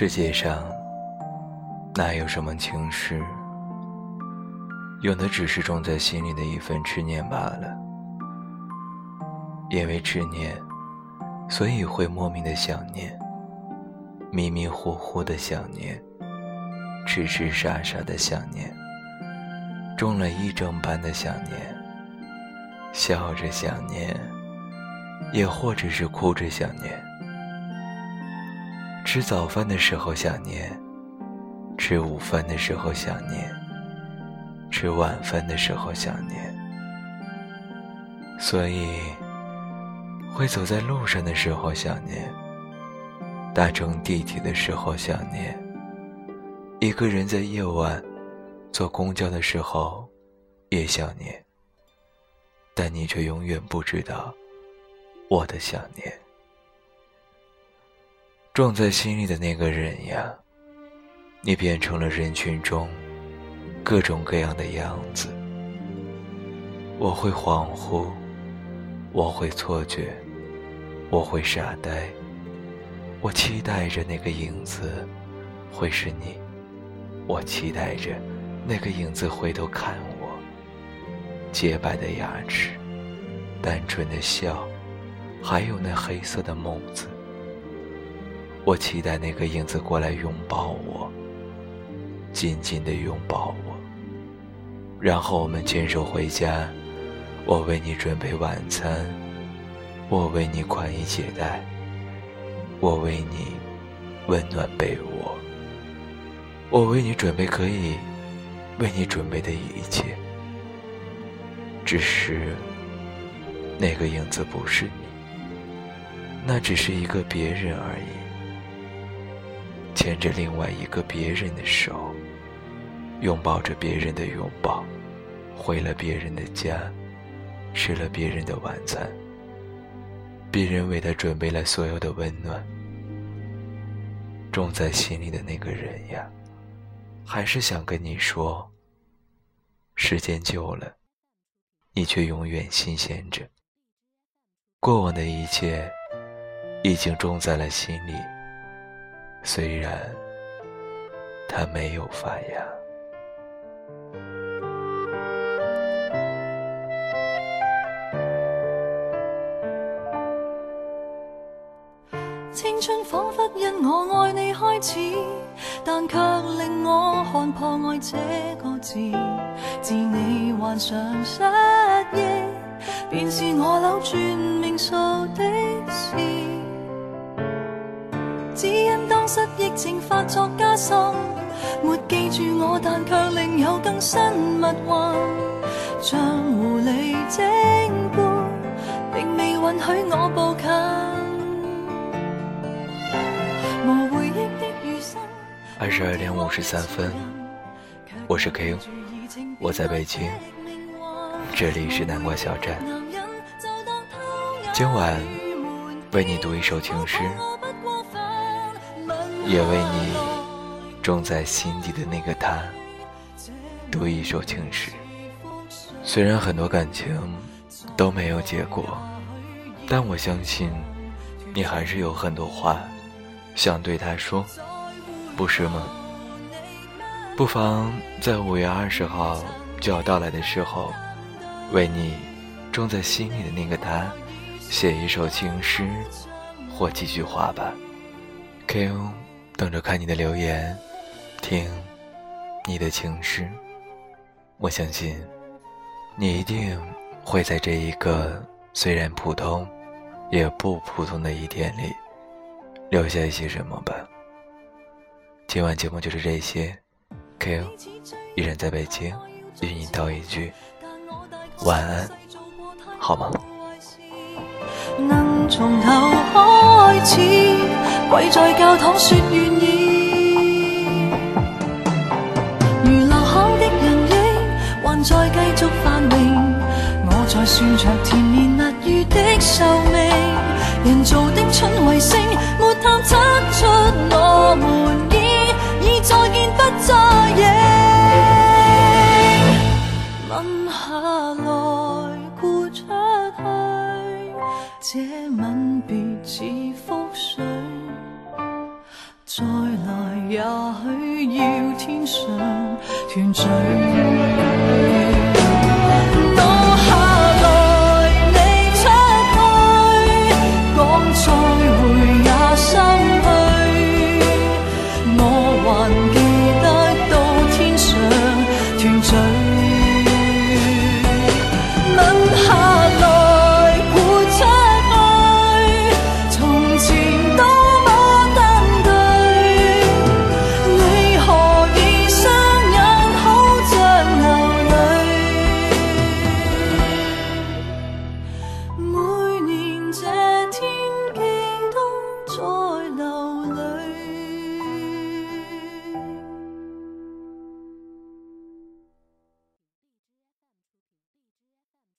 世界上哪有什么情诗，有的只是种在心里的一份执念罢了。因为执念，所以会莫名的想念，迷迷糊糊的想念，痴痴傻傻的想念，中了一整般的想念，笑着想念，也或者是哭着想念。吃早饭的时候想念，吃午饭的时候想念，吃晚饭的时候想念，所以会走在路上的时候想念，搭乘地铁的时候想念，一个人在夜晚坐公交的时候也想念，但你却永远不知道我的想念。种在心里的那个人呀，你变成了人群中各种各样的样子。我会恍惚，我会错觉，我会傻呆。我期待着那个影子会是你，我期待着那个影子回头看我。洁白的牙齿，单纯的笑，还有那黑色的眸子。我期待那个影子过来拥抱我，紧紧地拥抱我，然后我们牵手回家。我为你准备晚餐，我为你宽衣解带，我为你温暖被窝，我为你准备可以为你准备的一切。只是那个影子不是你，那只是一个别人而已。牵着另外一个别人的手，拥抱着别人的拥抱，回了别人的家，吃了别人的晚餐。别人为他准备了所有的温暖，种在心里的那个人呀，还是想跟你说。时间久了，你却永远新鲜着。过往的一切，已经种在了心里。虽然它没有发芽。青春仿佛因我爱你开始，但却令我看破爱这个字。自你患上失忆，便是我扭转命数的事。只因失忆症发作加深，没记住我，但却另有更新密运。像狐狸精般，并未允许我步近。无回忆的余生。二十二点五十三分，我是 Q，我在北京，这里是南瓜小站。今晚为你读一首情诗。也为你种在心底的那个他读一首情诗。虽然很多感情都没有结果，但我相信你还是有很多话想对他说，不是吗？不妨在五月二十号就要到来的时候，为你种在心里的那个他写一首情诗或几句话吧。Q。等着看你的留言，听你的情诗。我相信，你一定会在这一个虽然普通，也不普通的一天里，留下一些什么吧。今晚节目就是这些，KO，依然在北京，与你道一句晚安，好吗？能从头开始。跪在教堂说愿意，如流行的人影，还在继续繁荣。我在算着甜言蜜语的寿命，人造的春卫星，没探测出我们已已再见不再影。吻下来，豁出去，这吻别似覆水。再来。也许要天上团聚。